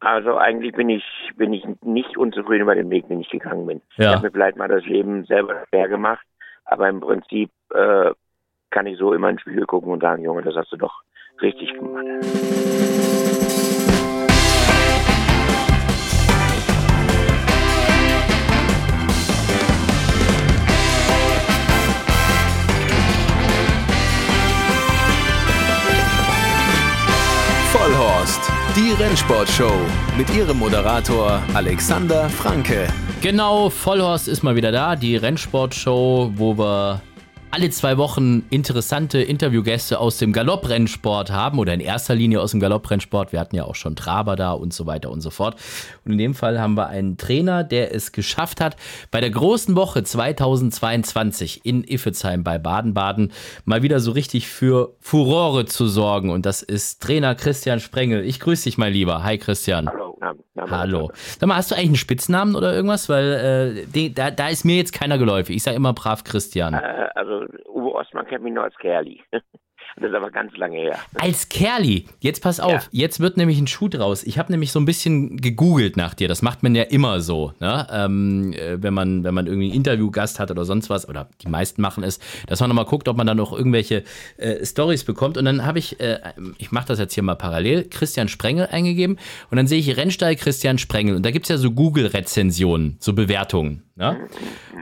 Also eigentlich bin ich bin ich nicht unzufrieden über den Weg, den ich gegangen bin. Ja. Ich habe mir vielleicht mal das Leben selber schwer gemacht, aber im Prinzip äh, kann ich so immer ins Spiegel gucken und sagen, Junge, das hast du doch richtig gemacht. Die Rennsportshow mit ihrem Moderator Alexander Franke. Genau, Vollhorst ist mal wieder da, die Rennsportshow, wo wir alle zwei Wochen interessante Interviewgäste aus dem Galopprennsport haben oder in erster Linie aus dem Galopprennsport. Wir hatten ja auch schon Traber da und so weiter und so fort. Und in dem Fall haben wir einen Trainer, der es geschafft hat, bei der großen Woche 2022 in Iffezheim bei Baden-Baden mal wieder so richtig für Furore zu sorgen. Und das ist Trainer Christian Sprengel. Ich grüße dich, mein Lieber. Hi, Christian. Hallo. Hallo. Sag mal, hast du eigentlich einen Spitznamen oder irgendwas? Weil äh, da, da ist mir jetzt keiner geläufig. Ich sage immer brav Christian. Äh, also Uwe Ostmann kennt mich nur als Kerli. Das ist aber ganz lange her. Als Kerli, jetzt pass auf, Ja. jetzt wird nämlich ein Schuh draus. Ich habe nämlich so ein bisschen gegoogelt nach dir. Das macht man ja immer so, ne? ähm, äh, wenn, man, wenn man irgendwie einen Interviewgast hat oder sonst was, oder die meisten machen es, dass man nochmal guckt, ob man dann noch irgendwelche äh, Stories bekommt. Und dann habe ich, äh, ich mache das jetzt hier mal parallel, Christian Sprengel eingegeben und dann sehe ich Rennstall Christian Sprengel. Und da gibt es ja so Google-Rezensionen, so Bewertungen. Ne?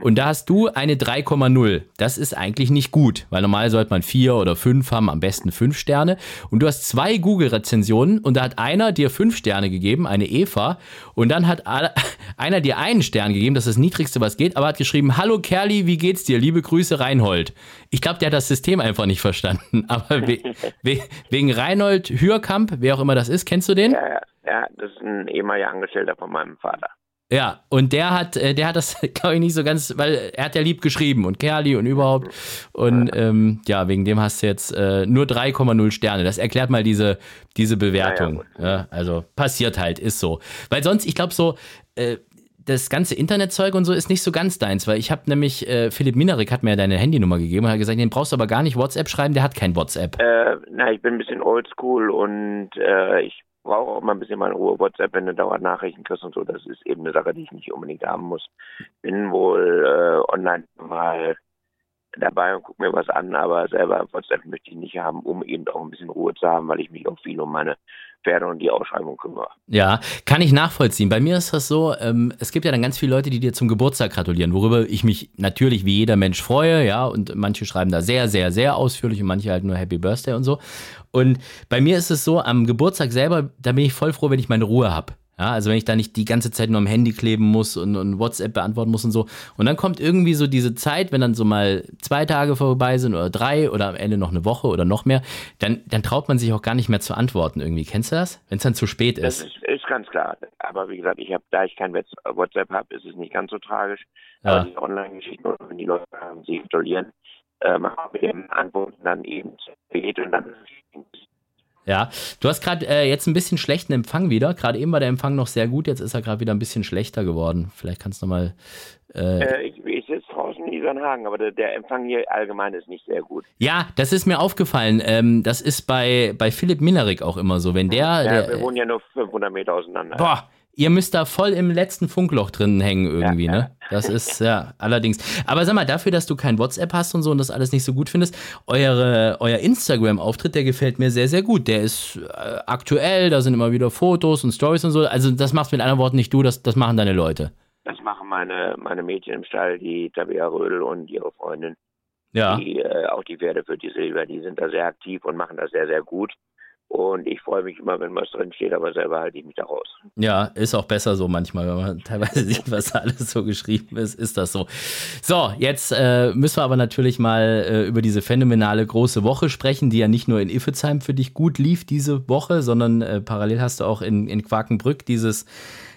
Und da hast du eine 3,0. Das ist eigentlich nicht gut, weil normal sollte man vier oder fünf haben, am besten fünf Sterne. Und du hast zwei Google-Rezensionen und da hat einer dir fünf Sterne gegeben, eine Eva, und dann hat einer dir einen Stern gegeben, das ist das niedrigste, was geht, aber hat geschrieben, hallo Kerli, wie geht's dir? Liebe Grüße, Reinhold. Ich glaube, der hat das System einfach nicht verstanden. Aber we we wegen Reinhold Hürkamp, wer auch immer das ist, kennst du den? Ja, ja, ja, das ist ein ehemaliger Angestellter von meinem Vater. Ja, und der hat, äh, der hat das, glaube ich, nicht so ganz, weil er hat ja lieb geschrieben und Kerli und überhaupt. Und ähm, ja, wegen dem hast du jetzt äh, nur 3,0 Sterne. Das erklärt mal diese, diese Bewertung. Ja, Ja, also passiert halt, ist so. Weil sonst, ich glaube so, äh, das ganze Internetzeug und so ist nicht so ganz deins, weil ich habe nämlich, äh, Philipp Minarik hat mir ja deine Handynummer gegeben und hat gesagt, den brauchst du aber gar nicht WhatsApp schreiben, der hat kein WhatsApp. Äh, na, ich bin ein bisschen oldschool und äh, ich brauche auch mal ein bisschen meine Ruhe. WhatsApp, wenn du dauernd Nachrichten kriegst und so, das ist eben eine Sache, die ich nicht unbedingt haben muss. Bin wohl äh, online mal dabei und gucke mir was an, aber selber WhatsApp möchte ich nicht haben, um eben auch ein bisschen Ruhe zu haben, weil ich mich auch viel um meine Pferde und die Ausschreibung kümmere. Ja, kann ich nachvollziehen. Bei mir ist das so, ähm, es gibt ja dann ganz viele Leute, die dir zum Geburtstag gratulieren, worüber ich mich natürlich wie jeder Mensch freue, ja, und manche schreiben da sehr, sehr, sehr ausführlich und manche halt nur Happy Birthday und so. Und bei mir ist es so, am Geburtstag selber, da bin ich voll froh, wenn ich meine Ruhe habe. Ja, also wenn ich da nicht die ganze Zeit nur am Handy kleben muss und, und WhatsApp beantworten muss und so. Und dann kommt irgendwie so diese Zeit, wenn dann so mal zwei Tage vorbei sind oder drei oder am Ende noch eine Woche oder noch mehr, dann, dann traut man sich auch gar nicht mehr zu antworten irgendwie. Kennst du das? Wenn es dann zu spät Das ist. ist, ist ganz klar. Aber wie gesagt, ich habe, da ich kein WhatsApp habe, ist es nicht ganz so tragisch. Ja. Aber die Online-Geschichten, wenn die Leute haben, sie installieren, äh, machen wir Antworten dann eben spät und dann Ja, du hast gerade äh, jetzt ein bisschen schlechten Empfang wieder. Gerade eben war der Empfang noch sehr gut, jetzt ist er gerade wieder ein bisschen schlechter geworden. Vielleicht kannst du mal. Äh, Äh, ich, ich sitze draußen in Isernhagen, aber der, der Empfang hier allgemein ist nicht sehr gut. ja, das ist mir aufgefallen. Ähm, das ist bei, bei Philipp Minarik auch immer so. Wenn der. Ja, der wir wohnen ja nur 500 Meter auseinander. boah, ihr müsst da voll im letzten Funkloch drin hängen irgendwie, Ja, ne? Das ist, ja, allerdings. Aber sag mal, dafür, dass du kein WhatsApp hast und so und das alles nicht so gut findest, eure, euer Instagram-Auftritt, der gefällt mir sehr, sehr gut. Der ist äh, aktuell, da sind immer wieder Fotos und Stories und so. Also, das machst mit anderen Worten nicht du, das, das machen deine Leute. Das machen meine, meine Mädchen im Stall, die Tabea Rödel und ihre Freundin, Ja. die äh, auch die Pferde für die Silber, die sind da sehr aktiv und machen das sehr, sehr gut. Und ich freue mich immer, wenn was drin steht, aber selber halte ich mich da raus. Ja, ist auch besser so manchmal, wenn man teilweise sieht, was da alles so geschrieben ist, ist das so. So, jetzt äh, müssen wir aber natürlich mal äh, über diese phänomenale große Woche sprechen, die ja nicht nur in Iffezheim für dich gut lief diese Woche, sondern äh, parallel hast du auch in, in Quakenbrück dieses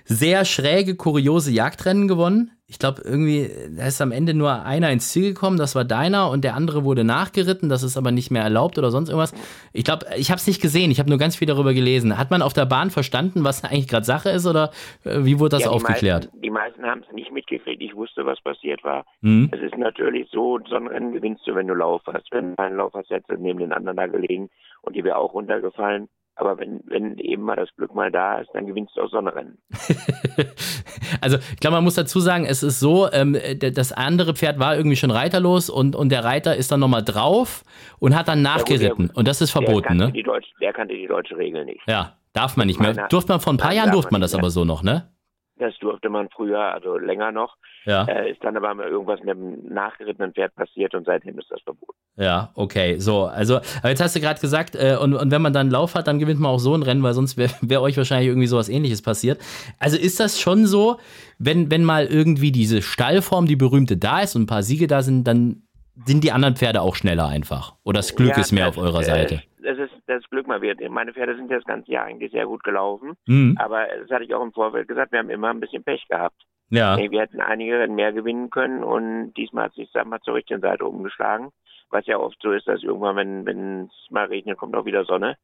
sehr schräge, kuriose Jagdrennen gewonnen. Ich glaube, irgendwie, da ist am Ende nur einer ins Ziel gekommen, das war deiner und der andere wurde nachgeritten, das ist aber nicht mehr erlaubt oder sonst irgendwas. Ich glaube, ich habe es nicht gesehen, ich habe nur ganz viel darüber gelesen. Hat man auf der Bahn verstanden, was eigentlich gerade Sache ist oder äh, wie wurde das Ja, die aufgeklärt? Meisten, die meisten haben es nicht mitgekriegt. Ich wusste, was passiert war. Hm? Es ist natürlich so, so ein Rennen gewinnst du, wenn du Lauf hast. Wenn du keinen Lauf hast, hättest du neben den anderen da gelegen und die wäre auch runtergefallen. Aber wenn, wenn eben mal das Glück mal da ist, dann gewinnst du auch so ein Rennen. also ich glaube, man muss dazu sagen, es ist so, ähm, das andere Pferd war irgendwie schon reiterlos und, und der Reiter ist dann nochmal drauf und hat dann nachgeritten. Ja, der, und das ist verboten, ne? Die Deutsche, der kannte die deutsche Regel nicht. Ja, darf man nicht mehr. Durfte man vor ein paar Jahren durfte man das aber so noch, ne? Das durfte man früher, also länger noch. Ja. Äh, ist dann aber mal irgendwas mit dem nachgerittenen Pferd passiert und seitdem ist das verboten. Ja, okay. So, also, aber jetzt hast du gerade gesagt, äh, und, und wenn man dann Lauf hat, dann gewinnt man auch so ein Rennen, weil sonst wäre wär euch wahrscheinlich irgendwie sowas ähnliches passiert. Also ist das schon so, wenn, wenn mal irgendwie diese Stallform, die berühmte, da ist und ein paar Siege da sind, dann sind die anderen Pferde auch schneller einfach. Oder das Glück ja, ist mehr das, auf eurer Seite. Äh, das ist das Glück mal wird. Meine Pferde sind das ganze Jahr eigentlich sehr gut gelaufen. Mhm. Aber das hatte ich auch im Vorfeld gesagt, wir haben immer ein bisschen Pech gehabt. Ja. wir hätten einige mehr gewinnen können und diesmal hat sich mal zur richtigen Seite umgeschlagen. Was ja oft so ist, dass irgendwann, wenn wenn es mal regnet, kommt auch wieder Sonne.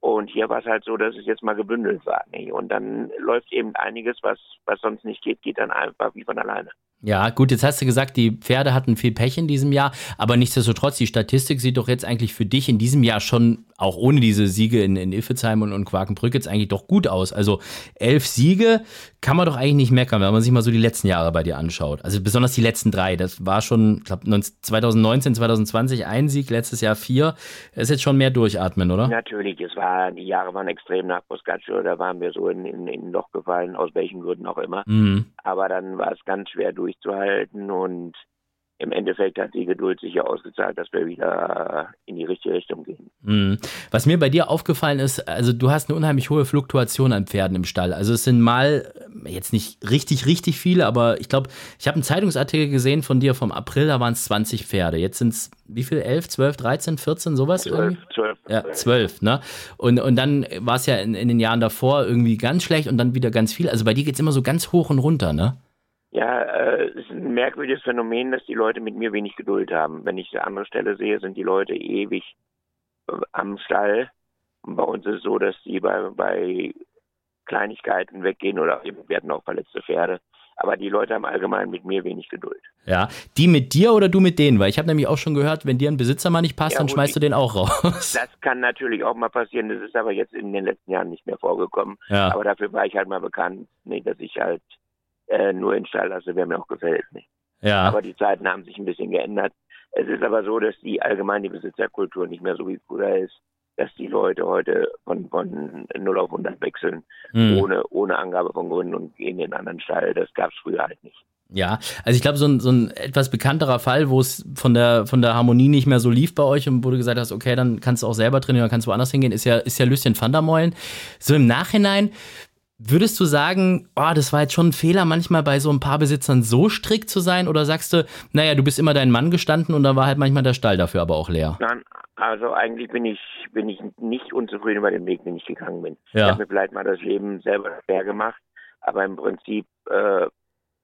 Und hier war es halt so, dass es jetzt mal gebündelt war. Nee? Und dann läuft eben einiges, was, was sonst nicht geht, geht dann einfach wie von alleine. Ja, gut, jetzt hast du gesagt, die Pferde hatten viel Pech in diesem Jahr, aber nichtsdestotrotz, die Statistik sieht doch jetzt eigentlich für dich in diesem Jahr schon, auch ohne diese Siege in, in Iffezheim und, und Quakenbrück, jetzt eigentlich doch gut aus. Also elf Siege kann man doch eigentlich nicht meckern, wenn man sich mal so die letzten Jahre bei dir anschaut. Also besonders die letzten drei. Das war schon, ich glaube, 2019, 2020 ein Sieg, letztes Jahr vier. Das ist jetzt schon mehr durchatmen, oder? Natürlich, es war, die Jahre waren extrem nach Boscaccio, da waren wir so in, in, in ein Loch gefallen, aus welchen Gründen auch immer. Mhm. Aber dann war es ganz schwer durch durchzuhalten und im Endeffekt hat die Geduld sich ja ausgezahlt, dass wir wieder in die richtige Richtung gehen. Mhm. Was mir bei dir aufgefallen ist, also du hast eine unheimlich hohe Fluktuation an Pferden im Stall. Also es sind mal jetzt nicht richtig, richtig viele, aber ich glaube, ich habe einen Zeitungsartikel gesehen von dir vom April, da waren es 20 Pferde. Jetzt sind es wie viel? 11, 12, 13, 14, sowas 12, irgendwie? 12. Ja, 12, ne? Und, und dann war es ja in, in den Jahren davor irgendwie ganz schlecht und dann wieder ganz viel. Also bei dir geht es immer so ganz hoch und runter, ne? Ja, äh, es ist ein merkwürdiges Phänomen, dass die Leute mit mir wenig Geduld haben. Wenn ich eine andere Stelle sehe, sind die Leute ewig äh, am Stall. Und bei uns ist es so, dass die bei, bei Kleinigkeiten weggehen oder eben werden auch verletzte Pferde. Aber die Leute haben allgemein mit mir wenig Geduld. Ja, die mit dir oder du mit denen? Weil ich habe nämlich auch schon gehört, wenn dir ein Besitzer mal nicht passt, ja, dann schmeißt du den auch raus. Das kann natürlich auch mal passieren. Das ist aber jetzt in den letzten Jahren nicht mehr vorgekommen. Ja. Aber dafür war ich halt mal bekannt, nee, dass ich halt äh, nur in Stall lasse, wer mir auch gefällt. Nicht? Ja. Aber die Zeiten haben sich ein bisschen geändert. Es ist aber so, dass die allgemein die Besitzerkultur nicht mehr so wie früher ist, dass die Leute heute von, von 0 auf 100 wechseln, hm. ohne, ohne Angabe von Gründen und gehen in einen anderen Stall. Das gab es früher halt nicht. Ja, also ich glaube, so ein, so ein etwas bekannterer Fall, wo es von der, von der Harmonie nicht mehr so lief bei euch und wo du gesagt hast, okay, dann kannst du auch selber trainieren, dann kannst du woanders hingehen, ist ja, ist ja Lucien van der Meulen. So im Nachhinein, Würdest du sagen, oh, das war jetzt schon ein Fehler, manchmal bei so ein paar Besitzern so strikt zu sein? Oder sagst du, naja, du bist immer dein Mann gestanden und da war halt manchmal der Stall dafür aber auch leer? Nein, also eigentlich bin ich, bin ich nicht unzufrieden über den Weg, den ich gegangen bin. Ja. Ich habe mir vielleicht mal das Leben selber schwer gemacht, aber im Prinzip äh,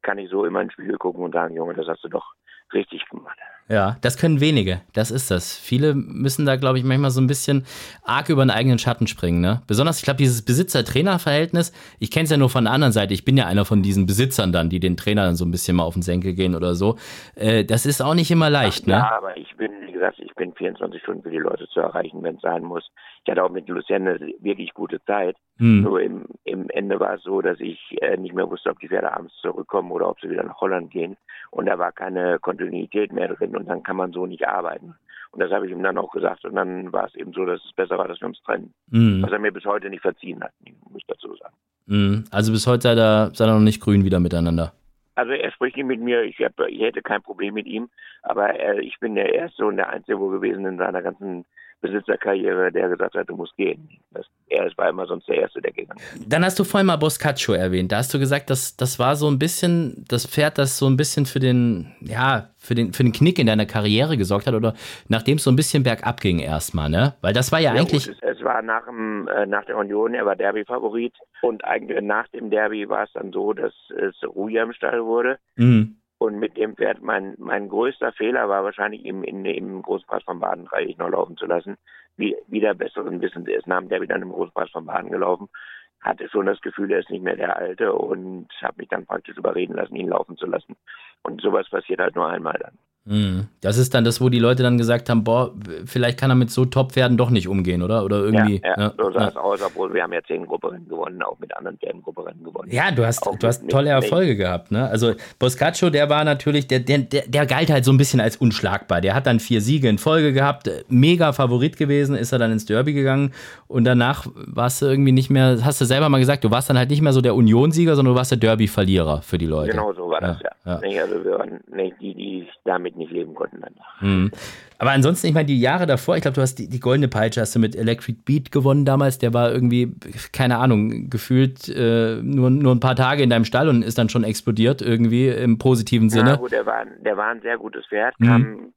kann ich so immer ins Spiegel gucken und sagen, Junge, das hast du doch richtig gemacht. Ja, das können wenige. Das ist das. Viele müssen da, glaube ich, manchmal so ein bisschen arg über den eigenen Schatten springen. Ne? Besonders, ich glaube, dieses Besitzer-Trainer-Verhältnis, ich kenne es ja nur von der anderen Seite. Ich bin ja einer von diesen Besitzern dann, die den Trainer dann so ein bisschen mal auf den Senkel gehen oder so. Äh, das ist auch nicht immer leicht, Ach, ne? Ja, aber ich bin, wie gesagt, ich bin 24 Stunden für die Leute zu erreichen, wenn es sein muss. Ich hatte auch mit Lucienne wirklich gute Zeit. Hm. Nur im, im Ende war es so, dass ich äh, nicht mehr wusste, ob die Pferde abends zurückkommen oder ob sie wieder nach Holland gehen. Und da war keine Kontinuität mehr drin und dann kann man so nicht arbeiten. Und das habe ich ihm dann auch gesagt. Und dann war es eben so, dass es besser war, dass wir uns trennen. Mhm. Was er mir bis heute nicht verziehen hat, muss ich dazu sagen. Mhm. Also bis heute seid ihr, seid ihr noch nicht grün wieder miteinander. Also er spricht nicht mit mir, ich, hab, ich hätte kein Problem mit ihm, aber er, ich bin der Erste und der Einzige wohl gewesen in seiner ganzen Besitzerkarriere, der gesagt hat, du musst gehen. Das, er war immer sonst der Erste, der gegangen ist. Dann hast du vorhin mal Boscaccio erwähnt. Da hast du gesagt, dass das war so ein bisschen das Pferd, das so ein bisschen für den, ja, für den, für den Knick in deiner Karriere gesorgt hat oder nachdem es so ein bisschen bergab ging erstmal, ne? Weil das war ja, ja eigentlich. Gut, es, es, war nach, dem, äh, nach der Union, er war Derby-Favorit und eigentlich nach dem Derby war es dann so, dass es ruhiger im Stall wurde. Mhm. Und mit dem Pferd, mein, mein größter Fehler war wahrscheinlich, ihm in, im Großpreis von Baden dreieckig noch laufen zu lassen. Wie, wieder besseren Wissens, ist dem Derby dann im Großpreis von Baden gelaufen. Hatte schon das Gefühl, er ist nicht mehr der Alte und habe mich dann praktisch überreden lassen, ihn laufen zu lassen. Und sowas passiert halt nur einmal dann. Mhm. Das ist dann das, wo die Leute dann gesagt haben, boah, vielleicht kann er mit so Top-Pferden doch nicht umgehen, oder? Oder irgendwie. Ja, ja, ja so sah es aus, obwohl wir haben ja zehn Grupperennen gewonnen, auch mit anderen Pferden Grupperennen gewonnen. Ja, du hast, Auch du hast tolle mit- Erfolge gehabt, ne? Also Boscaccio, der war natürlich, der, der, der, galt halt so ein bisschen als unschlagbar. Der hat dann vier Siege in Folge gehabt, mega Favorit gewesen, ist er dann ins Derby gegangen und danach warst du irgendwie nicht mehr, hast du selber mal gesagt, du warst dann halt nicht mehr so der Unionsieger, sondern du warst der Derby-Verlierer für die Leute. Genau so war das, Ja, ja. ja. Nicht, also wir waren nicht die, die damit nicht leben konnten dann. Mhm. Aber ansonsten, ich meine, die Jahre davor, ich glaube, du hast die, die goldene Peitsche hast du mit Electric Beat gewonnen damals. Der war irgendwie, keine Ahnung, gefühlt äh, nur, nur ein paar Tage in deinem Stall und ist dann schon explodiert, irgendwie im positiven Ja, Sinne. gut, der war, der war ein sehr gutes Pferd, Mhm. kam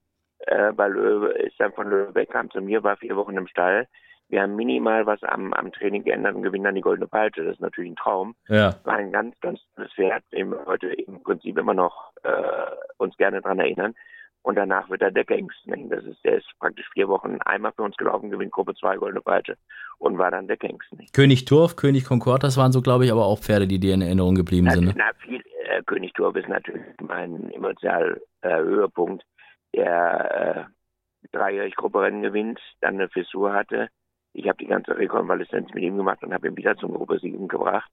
äh, bei Löwe, ist dann von Löwe weg, kam zu mir, war vier Wochen im Stall. Wir haben minimal was am, am Training geändert und gewinnen dann die goldene Peitsche. Das ist natürlich ein Traum. Ja. War ein ganz, ganz tolles Pferd, dem wir heute im Prinzip immer noch äh, uns gerne dran erinnern. Und danach wird er Deckhengst. Ne? Das ist, der ist praktisch vier Wochen einmal für uns gelaufen, gewinnt Gruppe 2 goldene Peitsche und war dann Deckhengst. Ne? König Turf, König Concord, das waren so, glaube ich, aber auch Pferde, die dir in Erinnerung geblieben sind. Ne? Na, viel, äh, König Turb ist natürlich mein emotional äh, Höhepunkt, der äh, dreijährig Grupperennen gewinnt, dann eine Fissur hatte. Ich habe die ganze Rekonvaleszenz mit ihm gemacht und habe ihn wieder zum Gruppesiegen gebracht.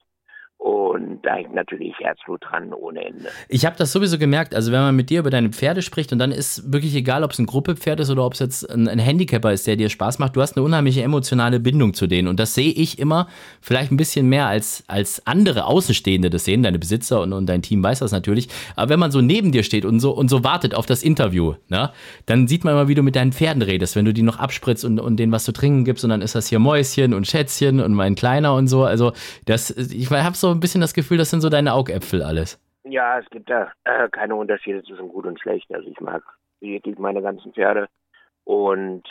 Und da hängt natürlich Herzblut dran ohne Ende. Ich habe das sowieso gemerkt, also wenn man mit dir über deine Pferde spricht und dann ist wirklich egal, ob es ein Gruppepferd ist oder ob es jetzt ein, ein Handicapper ist, der dir Spaß macht, du hast eine unheimliche emotionale Bindung zu denen. Und das sehe ich immer vielleicht ein bisschen mehr als, als andere Außenstehende das sehen, deine Besitzer und, und dein Team weiß das natürlich, aber wenn man so neben dir steht und so, und so wartet auf das Interview, ne, dann sieht man immer, wie du mit deinen Pferden redest, wenn du die noch abspritzt und, und denen was zu trinken gibst und dann ist das hier Mäuschen und Schätzchen und mein Kleiner und so, also das, ich habe so ein bisschen das Gefühl, das sind so deine Augäpfel alles. Ja, es gibt da äh, keine Unterschiede zwischen gut und schlecht. Also ich mag wirklich meine ganzen Pferde und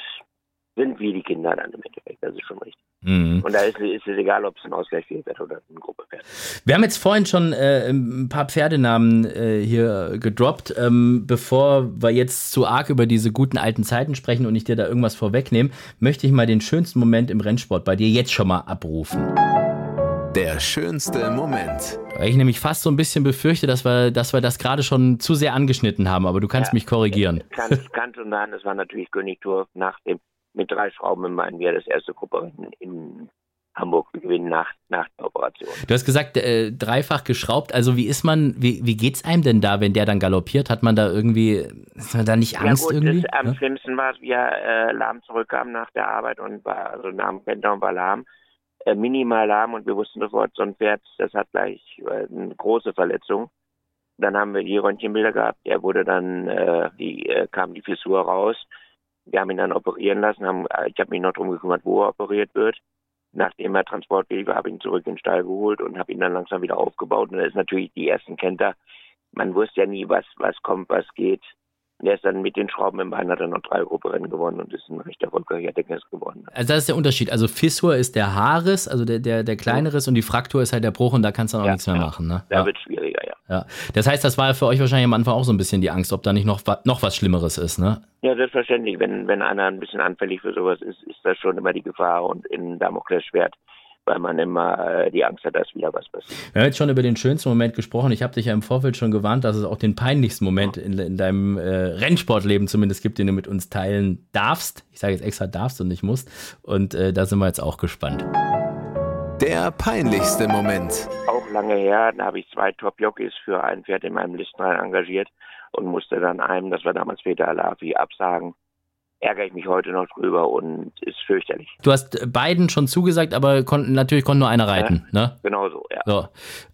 sind wie die Kinder dann im Endeffekt. Das ist schon richtig. Mhm. Und da ist, ist es egal, ob es ein Ausgleichspferd oder ein Gruppepferd. Wir haben jetzt vorhin schon äh, ein paar Pferdenamen äh, hier gedroppt. Ähm, bevor wir jetzt zu arg über diese guten alten Zeiten sprechen und ich dir da irgendwas vorwegnehme, möchte ich mal den schönsten Moment im Rennsport bei dir jetzt schon mal abrufen. Der schönste Moment. Weil ich nämlich fast so ein bisschen befürchte, dass wir, dass wir das gerade schon zu sehr angeschnitten haben, aber du kannst Ja. mich korrigieren. Kant, Kant und dann, das war natürlich König Turf nach dem, mit drei Schrauben im Bein, wir das erste Grupperennen in Hamburg gewinnen nach, nach der Operation. Du hast gesagt, äh, dreifach geschraubt. Also wie ist man, wie, wie geht's einem denn da, wenn der dann galoppiert? Hat man da irgendwie, ist man da nicht Angst ja gut, irgendwie? Das, am Ne? schlimmsten war es, wie er äh, lahm zurückkam nach der Arbeit und war, also nach dem Pendler und war lahm. Äh, minimal lahm und wir wussten sofort, so ein Pferd, das hat gleich äh, eine große Verletzung. Dann haben wir die Röntgenbilder gehabt. Er wurde dann, äh, die äh, kam die Fissur raus. Wir haben ihn dann operieren lassen. Haben, äh, ich habe mich noch darum gekümmert, wo er operiert wird. Nachdem er transportfähig war, habe ich ihn zurück in den Stall geholt und habe ihn dann langsam wieder aufgebaut. Und das ist natürlich die ersten Kenter. Man wusste ja nie, was, was kommt, was geht. Und er ist dann mit den Schrauben im Bein hat er noch drei Grupperennen gewonnen und ist ein recht erfolgreicher Deckers geworden. Also das ist der Unterschied. Also Fissur ist der Haarriss, also der, der, der kleine Riss und die Fraktur ist halt der Bruch und da kannst du dann auch Ja, nichts mehr ja. machen. Ne? Da Ja, wird es schwieriger, ja. ja. Das heißt, das war für euch wahrscheinlich am Anfang auch so ein bisschen die Angst, ob da nicht noch, noch was Schlimmeres ist. Ne? Ja, selbstverständlich. Wenn, wenn einer ein bisschen anfällig für sowas ist, ist das schon immer die Gefahr und in Damoklesschwert, weil man immer äh, die Angst hat, dass wieder was passiert. Wir haben jetzt schon über den schönsten Moment gesprochen. Ich habe dich ja im Vorfeld schon gewarnt, dass es auch den peinlichsten Moment in, in deinem äh, Rennsportleben zumindest gibt, den du mit uns teilen darfst. Ich sage jetzt extra darfst und nicht musst. Und äh, da sind wir jetzt auch gespannt. Der peinlichste Moment. Auch lange her, da habe ich zwei Top-Jockeys für ein Pferd in meinem Listenrein engagiert und musste dann einem, das war damals Peter Alafi, absagen. Ärgere ich mich heute noch drüber und ist fürchterlich. Du hast beiden schon zugesagt, aber kon natürlich konnte nur einer reiten. Ne? Genauso, ja. So.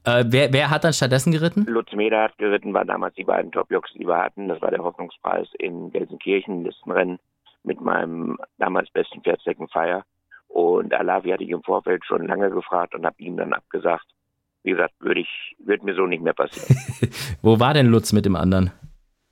Äh, wer, wer hat dann stattdessen geritten? Lutz Meder hat geritten, waren damals die beiden Top-Jocks, die wir hatten. Das war der Hoffnungspreis in Gelsenkirchen, Listenrennen mit meinem damals besten Pferd Second Fire. Und Alavi hatte ich im Vorfeld schon lange gefragt und habe ihm dann abgesagt. Wie gesagt, würde ich, würde mir so nicht mehr passieren. Wo war denn Lutz mit dem anderen?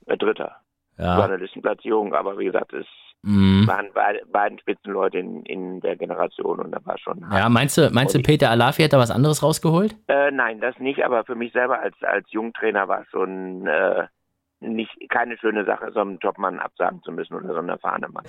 Ein Dritter. War Ja. eine Listenplatzierung, aber wie gesagt, es Mhm. waren beide, beiden Spitzenleute in, in der Generation und da war schon. Ja, meinst du, meinst du, Peter Alafi hat da was anderes rausgeholt? Äh, nein, das nicht, aber für mich selber als, als Jungtrainer war es schon äh, nicht keine schöne Sache, so einen Topmann absagen zu müssen oder so einen erfahrenen Mann.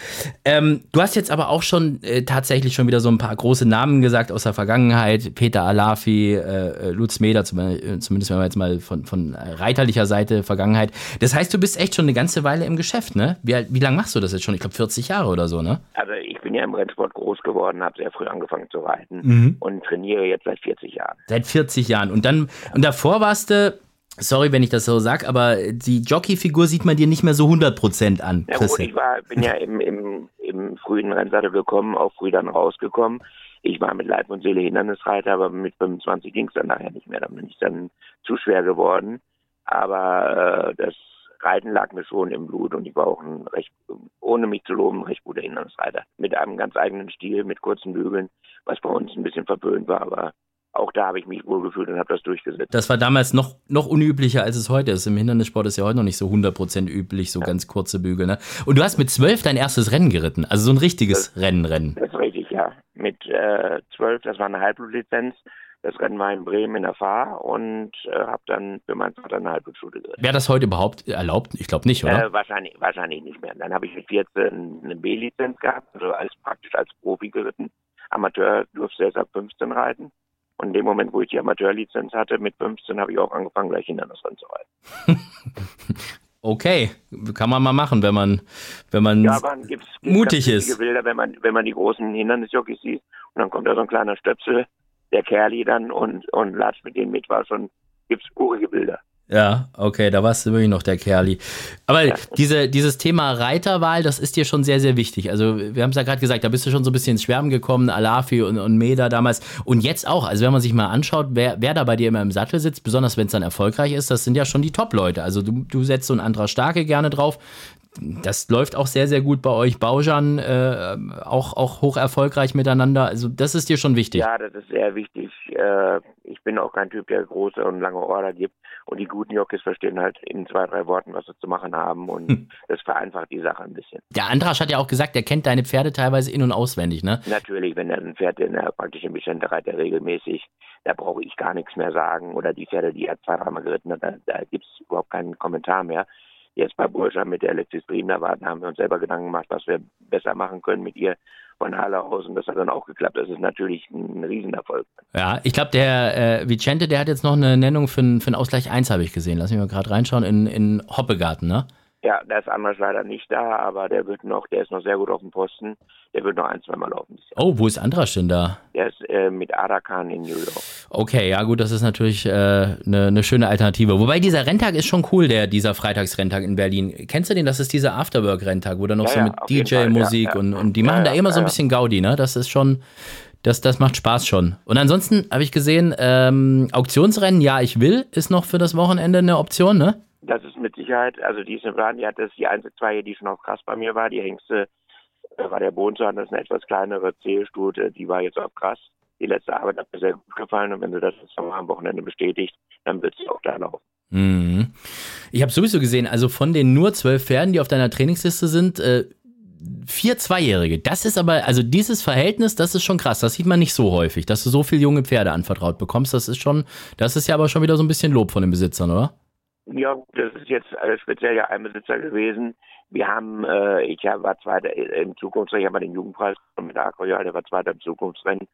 Ähm, du hast jetzt aber auch schon äh, tatsächlich schon wieder so ein paar große Namen gesagt aus der Vergangenheit. Peter Alafi, äh, äh Lutz Meder, zum, äh, zumindest wenn wir jetzt mal von, von reiterlicher Seite Vergangenheit. Das heißt, du bist echt schon eine ganze Weile im Geschäft, ne? Wie, wie lange machst du das jetzt schon? Ich glaube 40 Jahre oder so, ne? Also ich bin ja im Rennsport groß geworden, habe sehr früh angefangen zu reiten mhm. und trainiere jetzt seit 40 Jahren. Seit 40 Jahren. Und dann, und davor warst du Sorry, wenn ich das so sag, aber die Jockey-Figur sieht man dir nicht mehr so 100% an. Ja, gut, ich war, bin ja im, im, im frühen Rennsattel gekommen, auch früh dann rausgekommen. Ich war mit Leib und Seele Hindernisreiter, aber mit 25 ging es dann nachher nicht mehr. Dann bin ich dann zu schwer geworden. Aber äh, das Reiten lag mir schon im Blut und ich war auch ein recht, ohne mich zu loben, ein recht guter Hindernisreiter. Mit einem ganz eigenen Stil, mit kurzen Bügeln, was bei uns ein bisschen verpönt war, aber auch da habe ich mich wohlgefühlt und habe das durchgesetzt. Das war damals noch, noch unüblicher, als es heute ist. Im Hindernissport ist ja heute noch nicht so 100% üblich, so ja. ganz kurze Bügel. Ne? Und du hast mit zwölf dein erstes Rennen geritten, also so ein richtiges das, Rennen, Rennen. Das ist richtig, ja. Mit äh, zwölf, das war eine Halbblutlizenz. Das Rennen war in Bremen in der Fahr und äh, habe dann für meinen Vater eine Halbblutschule geritten. Wäre das heute überhaupt erlaubt? Ich glaube nicht, oder? Äh, wahrscheinlich, wahrscheinlich nicht mehr. Dann habe ich mit 14 eine B-Lizenz gehabt, also als praktisch als Profi geritten. Amateur durfte erst ab 15 reiten. Und in dem Moment, wo ich die Amateurlizenz hatte, mit 15, habe ich auch angefangen, gleich Hindernisrennen zu reiten. okay, kann man mal machen, wenn man, wenn man, ja, man gibt's, gibt's mutig ist. Bilder, wenn man, wenn man die großen Hindernisjockeys sieht und dann kommt da so ein kleiner Stöpsel, der Kerli dann und, und latscht mit denen mit, war schon, gibt's urige Bilder. Ja, okay, da warst du wirklich noch der Kerli. Aber ja. diese, dieses Thema Reiterwahl, das ist dir schon sehr, sehr wichtig. Also, wir haben es ja gerade gesagt, da bist du schon so ein bisschen ins Schwärmen gekommen, Alafi und, und Meda damals. Und jetzt auch. Also, wenn man sich mal anschaut, wer, wer da bei dir immer im Sattel sitzt, besonders wenn es dann erfolgreich ist, das sind ja schon die Top-Leute. Also, du, du setzt so ein anderer Starke gerne drauf das läuft auch sehr, sehr gut bei euch. Baujan äh, auch, auch hoch erfolgreich miteinander. Also das ist dir schon wichtig. Ja, das ist sehr wichtig. Äh, ich bin auch kein Typ, der große und lange Order gibt. Und die guten Jockeys verstehen halt in zwei, drei Worten, was sie zu machen haben. Und hm. das vereinfacht die Sache ein bisschen. Der Andrasch hat ja auch gesagt, er kennt deine Pferde teilweise in- und auswendig, ne? Natürlich, wenn er ein Pferd in der praktischen Bestände reitet, regelmäßig, da brauche ich gar nichts mehr sagen. Oder die Pferde, die er zwei, dreimal geritten hat, da, da gibt es überhaupt keinen Kommentar mehr jetzt bei Burscha mit der Alexis Bremen warten, haben wir uns selber Gedanken gemacht, was wir besser machen können mit ihr von Halle das hat dann auch geklappt. Das ist natürlich ein Riesenerfolg. Ja, ich glaube, der äh, Vicente, der hat jetzt noch eine Nennung für, für einen Ausgleich 1, habe ich gesehen. Lass mich mal gerade reinschauen, in, in Hoppegarten, ne? Ja, der ist anders leider nicht da, aber der wird noch, der ist noch sehr gut auf dem Posten. Der wird noch ein, zweimal laufen. Oh, wo ist Andrasch denn da? Der ist äh, mit Arakan in New York. Okay, ja gut, das ist natürlich eine äh, ne, ne schöne Alternative. Wobei dieser Renntag ist schon cool, der dieser Freitagsrenntag in Berlin. Kennst du den? Das ist dieser Afterwork-Renntag, wo dann noch ja, so mit DJ-Musik ja, ja. und, und die machen da immer so ein bisschen Gaudi, ne? Das ist schon, das, das macht Spaß schon. Und ansonsten habe ich gesehen, ähm, Auktionsrennen, ja, ich will, ist noch für das Wochenende eine Option, ne? Das ist mit Sicherheit, also die ist Plan, die hat das die einzige zwei, die schon auf krass bei mir war. Die Hengste äh, war der Bodensohn, das ist eine etwas kleinere Zählstute, die war jetzt auf krass. Die letzte Arbeit hat mir sehr gut gefallen und wenn du das jetzt am Wochenende bestätigt, dann wird sie auch da laufen. Mhm. Ich habe sowieso gesehen, also von den nur zwölf Pferden, die auf deiner Trainingsliste sind, äh, vier Zweijährige. Das ist aber, also dieses Verhältnis, das ist schon krass. Das sieht man nicht so häufig, dass du so viele junge Pferde anvertraut bekommst. Das ist schon, das ist ja aber schon wieder so ein bisschen Lob von den Besitzern, oder? Ja, das ist jetzt äh, speziell ja ein Besitzer gewesen. Wir haben, äh, ich war Zweiter im Zukunftsrennen, ich habe den Jugendpreis mit der Akroyal, der war Zweiter im Zukunftsrennen.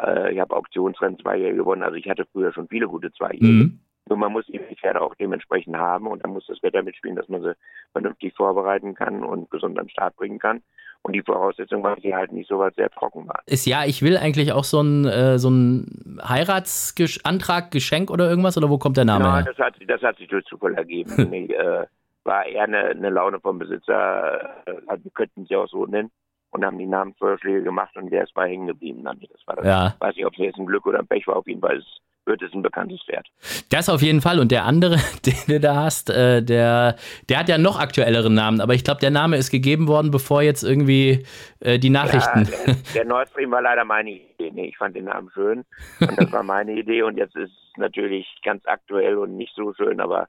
Äh, ich habe Auktionsrennen zweijährige gewonnen, also ich hatte früher schon viele gute Zweijährige. Mhm. Nur man muss die Pferde auch dementsprechend haben und dann muss das Wetter mitspielen, dass man sie vernünftig vorbereiten kann und gesund an den Start bringen kann. Und die Voraussetzung war, dass sie halt nicht so was sehr trocken war. Ist ja, ich will eigentlich auch so ein, äh, so ein Heiratsantrag, Geschenk oder irgendwas, oder wo kommt der Name genau, her? Das hat, das hat sich durch Zufall ergeben. nee, äh, war eher eine, eine Laune vom Besitzer, äh, wir könnten sie auch so nennen und haben die Namensvorschläge gemacht und der ist bei hängen geblieben. Dann. Das war das, ja. weiß nicht, ob es jetzt ein Glück oder ein Pech war, auf jeden Fall ist wird es ein bekanntes Pferd. Das auf jeden Fall. Und der andere, den du da hast, äh, der, der hat ja noch aktuelleren Namen, aber ich glaube, der Name ist gegeben worden, bevor jetzt irgendwie äh, die Nachrichten. Ja, der, der Nord Stream war leider meine Idee. Nee, ich fand den Namen schön und das war meine Idee und jetzt ist es natürlich ganz aktuell und nicht so schön, aber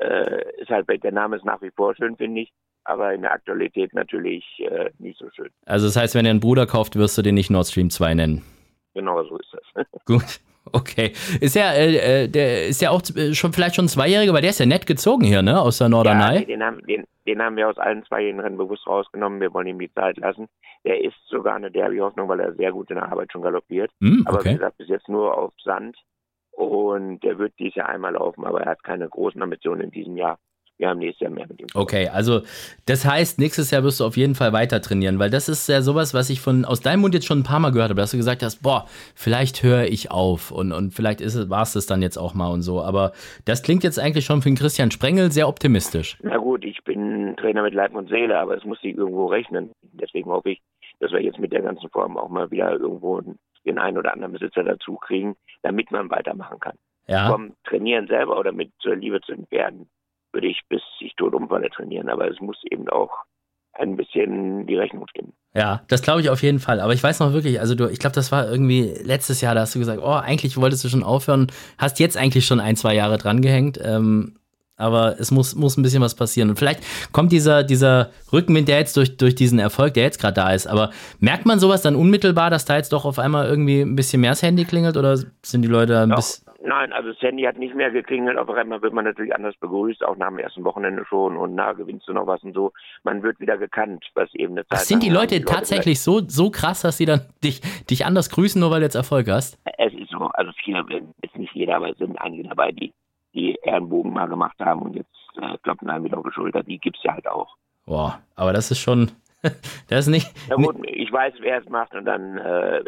äh, ist halt, der Name ist nach wie vor schön, finde ich aber in der Aktualität natürlich äh, nicht so schön. Also das heißt, wenn er einen Bruder kauft, wirst du den nicht Nord Stream 2 nennen? Genau so ist das. Gut. Okay. Ist ja, äh, äh, der ist ja auch äh, schon vielleicht schon Zweijähriger, weil der ist ja nett gezogen hier, ne? Aus der Norderney. Ja, den haben, den, den haben wir aus allen zweijährigen bewusst rausgenommen. Wir wollen ihm die Zeit lassen. Der ist sogar eine Derby-Hoffnung, weil er sehr gut in der Arbeit schon galoppiert. Hm, Aber wie okay. gesagt, bis jetzt nur auf Sand. Und der wird dieses Jahr einmal laufen, aber er hat keine großen Ambitionen in diesem Jahr. Wir haben nächstes Jahr mehr mit ihm. Okay, also das heißt, nächstes Jahr wirst du auf jeden Fall weiter trainieren, weil das ist ja sowas, was ich von aus deinem Mund jetzt schon ein paar Mal gehört habe, dass du gesagt hast, boah, vielleicht höre ich auf und, und vielleicht ist es, war es das dann jetzt auch mal und so. Aber das klingt jetzt eigentlich schon für den Christian Sprengel sehr optimistisch. Na gut, ich bin Trainer mit Leib und Seele, aber es muss sich irgendwo rechnen. Deswegen hoffe ich, dass wir jetzt mit der ganzen Form auch mal wieder irgendwo den einen oder anderen Besitzer dazu kriegen, damit man weitermachen kann. Ja. Vom Trainieren selber oder mit zur Liebe zu den Pferden würde ich bis ich tot umfalle trainieren, aber es muss eben auch ein bisschen die Rechnung stimmen. Ja, das glaube ich auf jeden Fall. Aber ich weiß noch wirklich, also du, ich glaube, das war irgendwie letztes Jahr, da hast du gesagt, oh, eigentlich wolltest du schon aufhören, hast jetzt eigentlich schon ein, zwei Jahre dran gehängt. Ähm, aber es muss, muss ein bisschen was passieren. Und vielleicht kommt dieser, dieser Rückenwind, der jetzt durch, durch diesen Erfolg, der jetzt gerade da ist. Aber merkt man sowas dann unmittelbar, dass da jetzt doch auf einmal irgendwie ein bisschen mehr das Handy klingelt oder sind die Leute ein Doch. bisschen. Nein, also das Handy hat nicht mehr geklingelt. Auf einmal wird man natürlich anders begrüßt, auch nach dem ersten Wochenende schon. Und na, gewinnst du noch was und so. Man wird wieder gekannt, was eben eine Zeit Ach, sind die Leute haben tatsächlich so, so krass, dass sie dann dich, dich anders grüßen, nur weil du jetzt Erfolg hast? Es ist so, also viele, jetzt nicht jeder, aber es sind einige dabei, die die Ehrenbogen mal gemacht haben und jetzt äh, kloppen einem wieder auf die Schulter. Die gibt's ja halt auch. Boah, aber das ist schon. Das ist nicht. Na gut, ich weiß, wer es macht und dann, äh,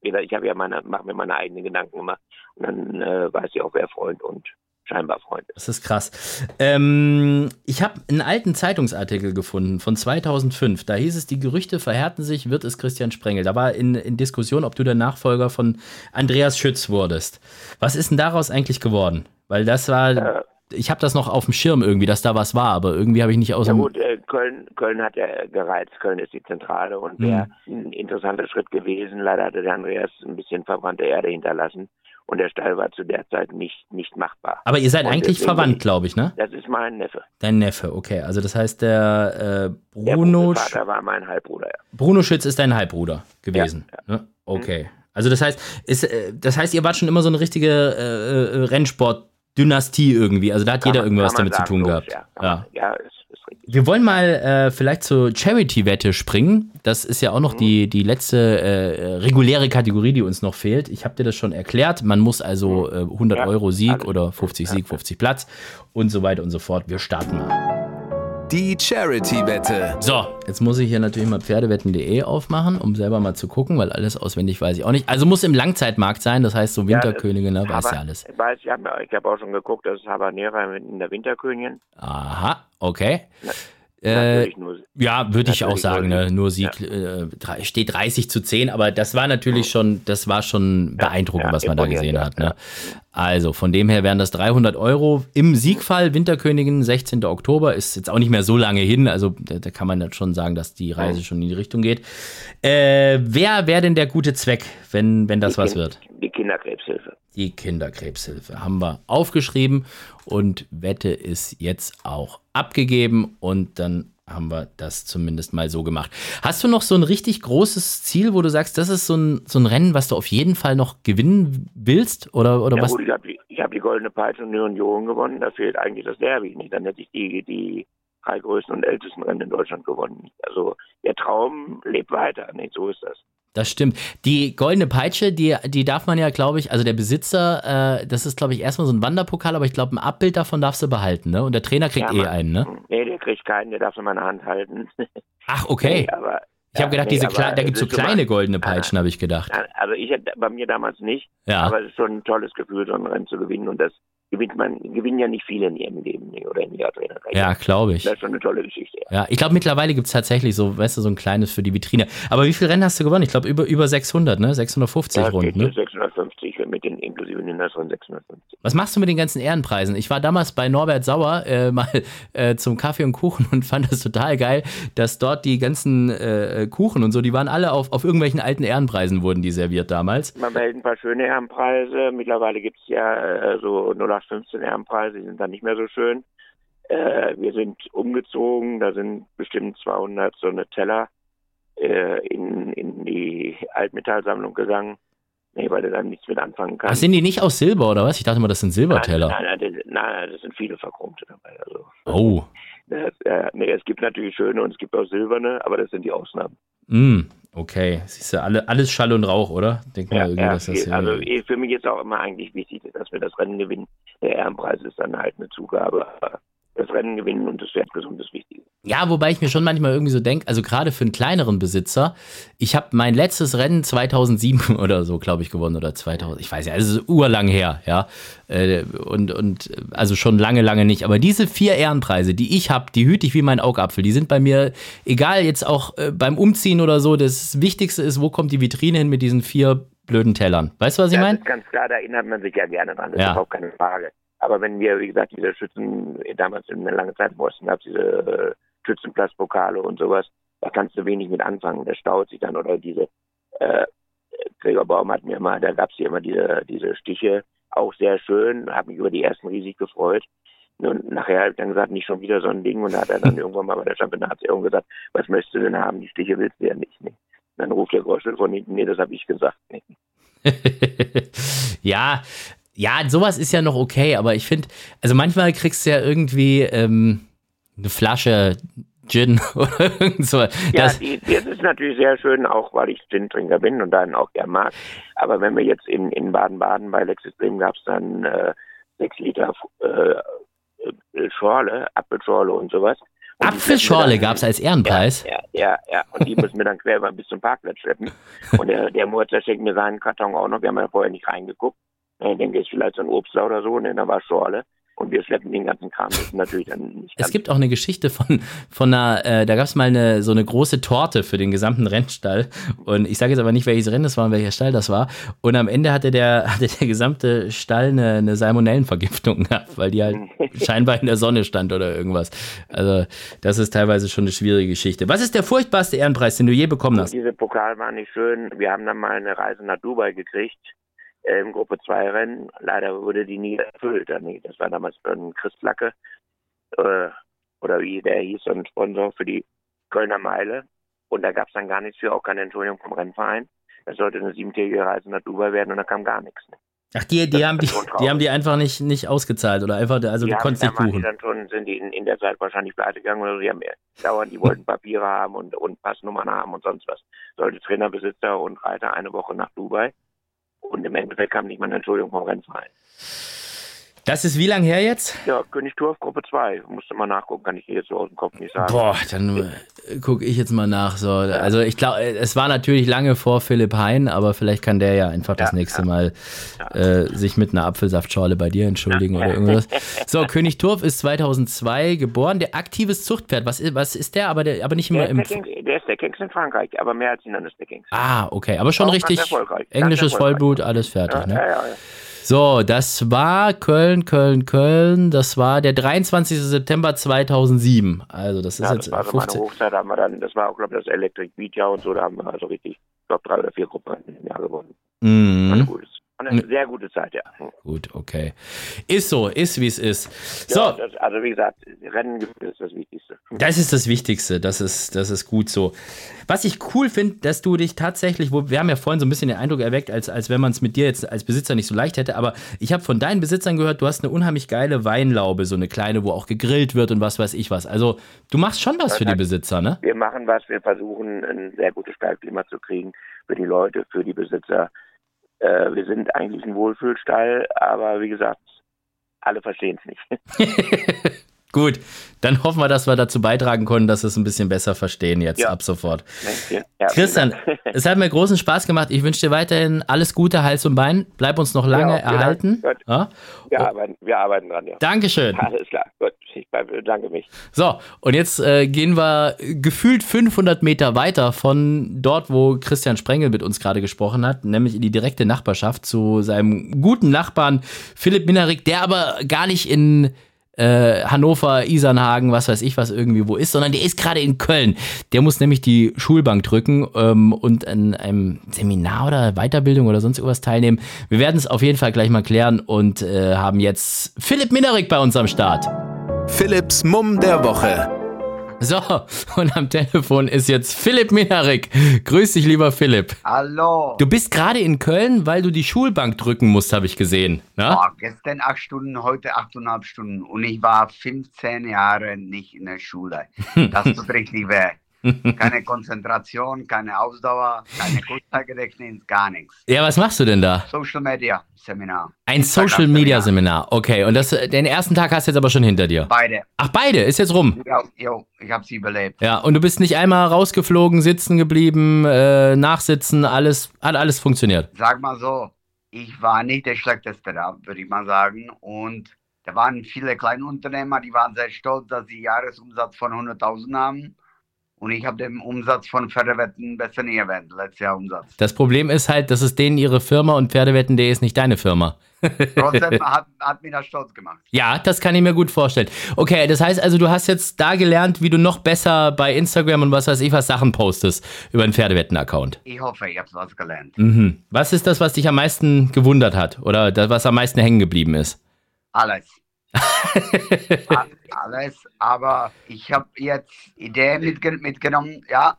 ich habe ja meine, mache mir meine eigenen Gedanken gemacht dann äh, weiß ich auch, wer Freund und scheinbar Freund ist. Das ist krass. Ähm, ich habe einen alten Zeitungsartikel gefunden von 2005. Da hieß es, die Gerüchte verhärten sich, wird es Christian Sprengel. Da war in, in Diskussion, ob du der Nachfolger von Andreas Schütz wurdest. Was ist denn daraus eigentlich geworden? Weil das war, Äh, ich habe das noch auf dem Schirm irgendwie, dass da was war, aber irgendwie habe ich nicht aus Ja gut, äh, Köln, Köln hat ja gereizt, Köln ist die Zentrale und wäre Mhm. ein interessanter Schritt gewesen. Leider hatte der Andreas ein bisschen verbrannte Erde hinterlassen und der Stall war zu der Zeit nicht, nicht machbar. Aber ihr seid Und eigentlich verwandt, glaube ich, ne? Das ist mein Neffe. Dein Neffe, okay. Also das heißt, der äh, Der Bruno, Sch- Vater war mein Halbbruder. Ja. Bruno Schütz ist dein Halbbruder gewesen. Ne? Okay. Also das heißt, ist, äh, das heißt, ihr wart schon immer so eine richtige äh, äh, Rennsport-Dynastie irgendwie. Also da hat Kann jeder irgendwas damit zu sagen, tun logisch, gehabt. Ja, man- ja ist, ist richtig. Wir wollen mal äh, vielleicht zur Charity-Wette springen. Das ist ja auch Mhm. noch die, die letzte äh, reguläre Kategorie, die uns noch fehlt. Ich habe dir das schon erklärt. Man muss also äh, 100 Mhm. Ja, Euro Sieg oder 50 Sieg, 50 Platz und so weiter und so fort. Wir starten mal. Die Charity-Wette. So, jetzt muss ich hier natürlich mal pferdewetten.de aufmachen, um selber mal zu gucken, weil alles auswendig weiß ich auch nicht. Also muss im Langzeitmarkt sein, das heißt so Winterkönigin, ne, weiß Aber- ja alles. Weiß, ich habe hab auch schon geguckt, das ist Habanera in der Winterkönigin. Aha, okay. Äh, ja, würde ich auch sagen, nur ne? nur Sieg äh, drei- steht 30 zu 10, aber das war natürlich schon, das war schon beeindruckend, ja, was man da gesehen ja, hat. Ne? Also von dem her wären das 300 Euro im Siegfall Winterkönigin, 16. Oktober, ist jetzt auch nicht mehr so lange hin, also da, da kann man dann schon sagen, dass die Reise schon in die Richtung geht. Äh, wer wäre denn der gute Zweck, wenn, wenn das was wird? die Kinderkrebshilfe. Die Kinderkrebshilfe haben wir aufgeschrieben und Wette ist jetzt auch abgegeben und dann haben wir das zumindest mal so gemacht. Hast du noch so ein richtig großes Ziel, wo du sagst, das ist so ein, so ein Rennen, was du auf jeden Fall noch gewinnen willst? Oder, oder Ja was? gut, ich habe die, ich hab die Goldene Peitsche und die Union gewonnen, da fehlt eigentlich das Derby. Nicht? Dann hätte ich die, die drei größten und ältesten Rennen in Deutschland gewonnen. Also der Traum lebt weiter, nicht? so ist das. Das stimmt. Die goldene Peitsche, die, die darf man ja, glaube ich, also der Besitzer, äh, das ist, glaube ich, erstmal so ein Wanderpokal, aber ich glaube, ein Abbild davon darfst du behalten, ne? Und der Trainer kriegt Ja, eh Mann. einen, ne? Nee, der kriegt keinen, der darf in meiner Hand halten. Ach, okay. Nee, aber, Ich habe gedacht, nee, diese aber da gibt es so kleine mal- goldene Peitschen, habe ich gedacht. Nein, Also ich bei mir damals nicht, Ja. aber es ist schon ein tolles Gefühl, so ein Rennen zu gewinnen und das gewinnt man, gewinnen ja nicht viele in ihrem Leben oder in ihrer Trainerkarriere. Ja, glaube ich. Das ist schon eine tolle Geschichte. Ja. Ja, ich glaube, mittlerweile gibt es tatsächlich so, weißt du, so ein kleines für die Vitrine. Aber wie viele Rennen hast du gewonnen? Ich glaube, über, über 600, ne? 650 Ja, rund, ne? bis 650 mit den inklusive Hindernissen 650. Was machst du mit den ganzen Ehrenpreisen? Ich war damals bei Norbert Sauer äh, mal äh, zum Kaffee und Kuchen und fand das total geil, dass dort die ganzen äh, Kuchen und so, die waren alle auf, auf irgendwelchen alten Ehrenpreisen wurden die serviert damals. Man behält ein paar schöne Ehrenpreise. Mittlerweile gibt es ja so 0815 Ehrenpreise, die sind dann nicht mehr so schön. Äh, wir sind umgezogen, da sind bestimmt 200 so eine Teller äh, in, in die Altmetallsammlung gegangen. Nee, weil du dann nichts mit anfangen kannst. Ach, sind die nicht aus Silber oder was? Ich dachte mal, das sind Silberteller. Nein, nein, nein, das, nein, das sind viele verchromte dabei. Also, Oh. das, äh, nee, es gibt natürlich schöne und es gibt auch silberne, aber das sind die Ausnahmen. Mm, okay. Siehst du, alle, alles Schall und Rauch, oder? Denk mal irgendwie, dass das viel- also eh, für mich ist auch immer eigentlich wichtig, dass wir das Rennen gewinnen. Der Ehrenpreis ist dann halt eine Zugabe, aber das Rennen gewinnen und das Pferdgesund ist wichtig. Ja, wobei ich mir schon manchmal irgendwie so denke, also gerade für einen kleineren Besitzer, ich habe mein letztes Rennen 2007 oder so, glaube ich, gewonnen oder 2000, ich weiß ja, es ist urlang her, ja. Äh, Und, und also schon lange, lange nicht. Aber diese vier Ehrenpreise, die ich habe, die hüte ich wie mein Augapfel. Die sind bei mir, egal jetzt auch äh, beim Umziehen oder so, das Wichtigste ist, wo kommt die Vitrine hin mit diesen vier blöden Tellern. Weißt du, was ich das meine? ganz klar, da erinnert man sich ja gerne dran, das Ja. ist überhaupt keine Frage. Aber wenn wir, wie gesagt, diese Schützen, damals in einer langen Zeit im Osten gab es diese äh, Schützenplatzpokale und sowas, da kannst du wenig mit anfangen. Das staut sich dann oder diese äh, Gregor Baum hat mir immer, da gab es hier immer diese, diese Stiche, auch sehr schön, habe mich über die ersten riesig gefreut. Und nachher habe ich dann gesagt, nicht schon wieder so ein Ding. Und da hat er dann irgendwann mal bei der Championatsehrung gesagt, was möchtest du denn haben? Die Stiche willst du ja nicht. Ne? Dann ruft der Groschel von hinten, nee, das habe ich gesagt. Ne? ja, ja, sowas ist ja noch okay, aber ich finde, also manchmal kriegst du ja irgendwie ähm, eine Flasche Gin oder so. Ja, Das, die, das ist natürlich sehr schön, auch weil ich Gin-Trinker bin und dann auch gern mag. Aber wenn wir jetzt in, in Baden-Baden bei Lexus Bremen gab es dann äh, sechs Liter äh, äh, Schorle, Apfelschorle und sowas. Und Apfelschorle gab es als Ehrenpreis. Ja, ja, ja. Und die müssen wir dann quer über bis zum Parkplatz schleppen. Und der, der Murzer schenkt mir seinen Karton auch noch. Wir haben ja vorher nicht reingeguckt. Denke, es ist vielleicht so ein Obstler oder so. Ne, da war Schorle. Und wir schleppen den ganzen Kram. Das ist natürlich dann nicht Es gibt auch eine Geschichte von, von einer, äh, da gab es mal eine, so eine große Torte für den gesamten Rennstall. Und ich sage jetzt aber nicht, welches Rennen das war und welcher Stall das war. Und am Ende hatte der, hatte der gesamte Stall eine, eine Salmonellenvergiftung gehabt, weil die halt scheinbar in der Sonne stand oder irgendwas. Also, das ist teilweise schon eine schwierige Geschichte. Was ist der furchtbarste Ehrenpreis, den du je bekommen hast? Diese Pokal war nicht schön. Wir haben dann mal eine Reise nach Dubai gekriegt, äh, im Gruppe 2 Rennen. Leider wurde die nie erfüllt. Äh, Das war damals von Chris Lacke, äh, oder wie der hieß, ein Sponsor für die Kölner Meile. Und da gab es dann gar nichts für, auch keine Entschuldigung vom Rennverein. Das sollte eine siebentägige Reise nach Dubai werden und da kam gar nichts. Ach, die, die, Das haben die, die haben die einfach nicht, nicht ausgezahlt oder einfach, also Die du konntest nicht waren die buchen. dann schon, sind die in, in der Zeit wahrscheinlich pleite gegangen oder so. Die haben dauernd, die wollten Papiere haben und, und Passnummern haben und sonst was. Sollte Trainer, Besitzer und Reiter eine Woche nach Dubai. Und im Endeffekt kam nicht mal eine Entschuldigung vom Rennverein. Das ist wie lang her jetzt? Ja, König Turf, Gruppe 2. Musste mal nachgucken, kann ich dir jetzt so aus dem Kopf nicht sagen. Boah, dann gucke ich jetzt mal nach. So, also ich glaube, es war natürlich lange vor Philipp Hein, aber vielleicht kann der ja einfach das Ja, nächste ja. Mal äh, sich mit einer Apfelsaftschorle bei dir entschuldigen oder irgendwas. So, König Turf ist 2002 geboren, der aktives Zuchtpferd. Was ist, was ist der? Aber der, aber nicht immer Der im. ist, der, ist der Kings in Frankreich, aber mehr als ist der Kings. Ah, okay, aber schon Auch richtig englisches. Vollblut, alles fertig. Ja, Ne? ja, ja, ja. So, das war Köln, Köln, Köln. Das war der 23. September 2007. Also das ist ja jetzt das war so meine 15. Hochzeit, haben wir dann, das war auch, glaube ich, das Electric Beat Jahr und so, da haben wir also richtig, ich glaube, drei oder vier Gruppen im Jahr gewonnen. War eine, Mhm. Eine sehr gute Zeit, ja. Gut, okay. Ist so, ist wie es ist. So, Ja, das, also wie gesagt, Rennen ist das Wichtigste. das ist das Wichtigste. Das ist, das ist gut so. Was ich cool finde, dass du dich tatsächlich, wo, wir haben ja vorhin so ein bisschen den Eindruck erweckt, als, als wenn man es mit dir jetzt als Besitzer nicht so leicht hätte, aber ich habe von deinen Besitzern gehört, du hast eine unheimlich geile Weinlaube, so eine kleine, wo auch gegrillt wird und was weiß ich was. Also du machst schon was für die Besitzer, ne? Wir machen was, wir versuchen, ein sehr gutes Stallklima zu kriegen für die Leute, für die Besitzer. Äh, wir sind eigentlich ein Wohlfühlstall, aber wie gesagt, alle verstehen es nicht. Gut, dann hoffen wir, dass wir dazu beitragen können, dass wir es ein bisschen besser verstehen jetzt Ja. ab sofort. Ja, Christian, es hat mir großen Spaß gemacht. Ich wünsche dir weiterhin alles Gute, Hals und Bein. Bleib uns noch lange erhalten. Ja? wir, arbeiten, wir arbeiten dran, ja. Dankeschön. Alles klar, gut, ich bedanke mich. So, und jetzt äh, gehen wir gefühlt 500 Meter weiter von dort, wo Christian Sprengel mit uns gerade gesprochen hat, nämlich in die direkte Nachbarschaft zu seinem guten Nachbarn Philipp Minarik, der aber gar nicht in äh, Hannover, Isernhagen, was weiß ich was irgendwie wo ist, sondern der ist gerade in Köln. Der muss nämlich die Schulbank drücken ähm, und an einem Seminar oder Weiterbildung oder sonst irgendwas teilnehmen. Wir werden es auf jeden Fall gleich mal klären und äh, haben jetzt Philipp Minarik bei uns am Start. Philips Mumm der Woche. So, und am Telefon ist jetzt Philipp Minarik. Grüß dich, lieber Philipp. Hallo. Du bist gerade in Köln, weil du die Schulbank drücken musst, habe ich gesehen. Ne? Oh, gestern acht Stunden, heute achteinhalb Stunden. Und ich war 15 Jahre nicht in der Schule. Das tut richtig weh. Keine Konzentration, keine Ausdauer, keine Kurzzeitgedächtnis, gar nichts. Ja, was machst du denn da? Social Media Seminar. Ein Social Media Seminar. Okay, und das, den ersten Tag hast du jetzt aber schon hinter dir. Beide. Ach, beide, ist jetzt rum. Ja, jo, ich habe sie überlebt. Ja, und du bist nicht einmal rausgeflogen, sitzen geblieben, äh, nachsitzen, alles, hat alles funktioniert. Sag mal so, ich war nicht der Schlechteste da, würde ich mal sagen. Und da waren viele kleine Unternehmer, die waren sehr stolz, dass sie Jahresumsatz von 100.000 haben. Und ich habe den Umsatz von Pferdewetten besser nie erwähnt, letztes Jahr Umsatz. Das Problem ist halt, das ist denen ihre Firma und Pferdewetten.de ist nicht deine Firma. Trotzdem hat, hat mir das stolz gemacht. Ja, das kann ich mir gut vorstellen. Okay, das heißt also, du hast jetzt da gelernt, wie du noch besser bei Instagram und was weiß ich was Sachen postest über einen Pferdewetten-Account. Ich hoffe, ich habe was gelernt. Mhm. Was ist das, was dich am meisten gewundert hat oder das, was am meisten hängen geblieben ist? Alles. Alles, aber ich habe jetzt Ideen mitge mitgenommen. Ja,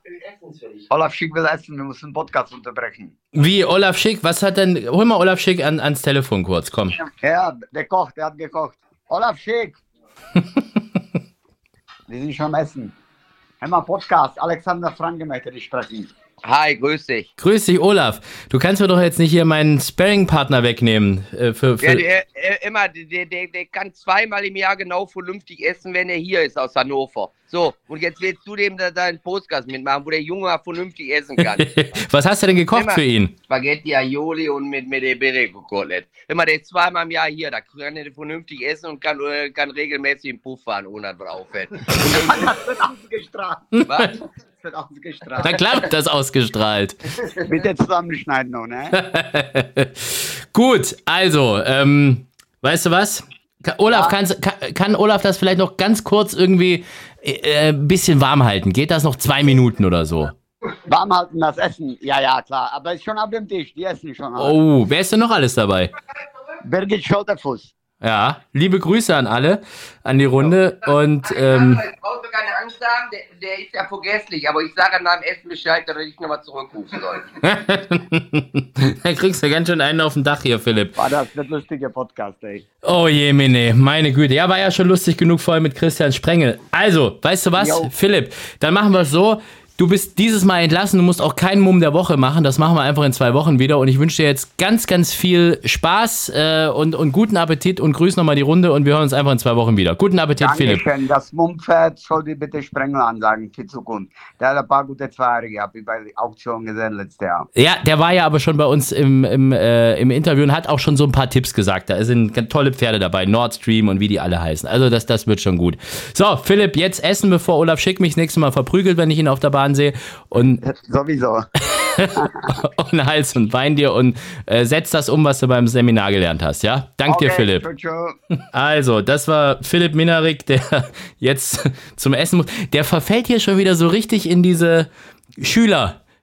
Olaf Schick will essen, wir müssen den Podcast unterbrechen. Wie, Olaf Schick? Was hat denn. Hol mal Olaf Schick an, ans Telefon kurz, komm. Ja, der kocht, der hat gekocht. Olaf Schick! wir sind schon am Essen. Hör mal, Podcast. Alexander Franke möchte dich sprechen. Hi, grüß dich. Grüß dich, Olaf. Du kannst mir doch jetzt nicht hier meinen Sparring-Partner wegnehmen. Äh, für, für Ja, der, äh, immer, der, der, der kann zweimal im Jahr genau vernünftig essen, wenn er hier ist aus Hannover. So, und jetzt willst du dem da deinen Podcast mitmachen, wo der Junge mal vernünftig essen kann. Was hast du denn gekocht Immer für ihn? Spaghetti Aioli und mit, mit dem Bereko-Kotelett. Immer, der ist zweimal im Jahr hier, da kann er vernünftig essen und kann, äh, kann regelmäßig im Puff fahren, ohne dass er auffällt. Das wird ausgestrahlt. Was? Das wird ausgestrahlt. Na klar wird das ausgestrahlt. Bitte zusammenschneiden noch, ne? Gut, also, ähm, weißt du was? Ka- Olaf, Ja. kannst, kann, kann Olaf das vielleicht noch ganz kurz irgendwie äh, ein bisschen warm halten? Geht das noch zwei Minuten oder so? Warm halten das Essen. Ja, ja, klar. Aber ist schon auf dem Tisch. Die essen schon. alle. Oh, wer ist denn noch alles dabei? Birgit Schulterfuß. Ja, liebe Grüße an alle, an die Runde und ähm, brauchst du keine Angst haben, der, der ist ja vergesslich, aber ich sage nach dem Essen Bescheid, dass er dich nochmal zurückrufen soll. da kriegst du ganz schön einen auf dem Dach hier, Philipp. War das der lustige Podcast, ey. Oh je, Mene, meine Güte. Ja, war ja schon lustig genug vorher mit Christian Sprengel. Also, weißt du was, Jo. Philipp, dann machen wir es so. Du bist dieses Mal entlassen, du musst auch keinen Mumm der Woche machen. Das machen wir einfach in zwei Wochen wieder. Und ich wünsche dir jetzt ganz, ganz viel Spaß äh, und, und guten Appetit und grüß nochmal die Runde und wir hören uns einfach in zwei Wochen wieder. Guten Appetit, Philipp. Dankeschön. Das Mumpferd soll dir bitte Sprengel ansagen für Zukunft. Der hat ein paar gute zwei Jahre gehabt, wie bei Auktion gesehen letztes Jahr. Ja, der war ja aber schon bei uns im, im, äh, im Interview und hat auch schon so ein paar Tipps gesagt. Da sind tolle Pferde dabei, Nord Stream und wie die alle heißen. Also das, das wird schon gut. So, Philipp, jetzt essen, bevor Olaf Schick mich das nächste Mal verprügelt, wenn ich ihn auf der Bahn sehe. Und, Sowieso. und Hals und Bein dir und äh, setz das um, was du beim Seminar gelernt hast, ja? Dank dir, Philipp. Tschö, tschö. Also, das war Philipp Minarik, der jetzt zum Essen muss. Der verfällt hier schon wieder so richtig in diese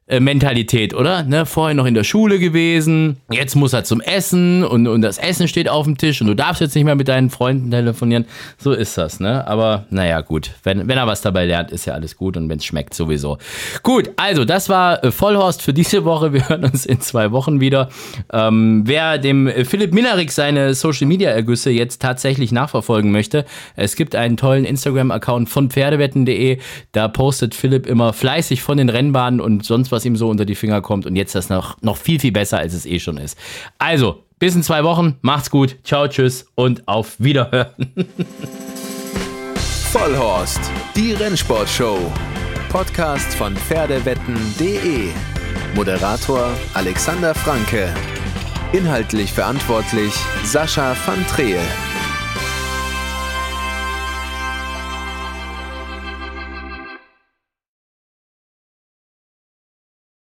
Schülermentalität, oder? Ne, vorher noch in der Schule gewesen, jetzt muss er zum Essen und, und das Essen steht auf dem Tisch und du darfst jetzt nicht mehr mit deinen Freunden telefonieren. So ist das, ne? Aber naja, gut. Wenn, wenn er was dabei lernt, ist ja alles gut und wenn es schmeckt, sowieso. Gut, also das war äh, Vollhorst für diese Woche. Wir hören uns in zwei Wochen wieder. Ähm, wer dem äh, Philipp Minarik seine Social Media Ergüsse jetzt tatsächlich nachverfolgen möchte, es gibt einen tollen Instagram-Account von Pferdewetten.de. Da postet Philipp immer fleißig von den Rennbahnen und sonst was ihm so unter die Finger kommt. Und jetzt das noch, noch viel, viel besser, als es eh schon ist. Also, bis in zwei Wochen. Macht's gut. Ciao, tschüss und auf Wiederhören. Vollhorst, die Rennsportshow. Podcast von Pferdewetten.de. Moderator Alexander Franke. Inhaltlich verantwortlich Sascha van Treel.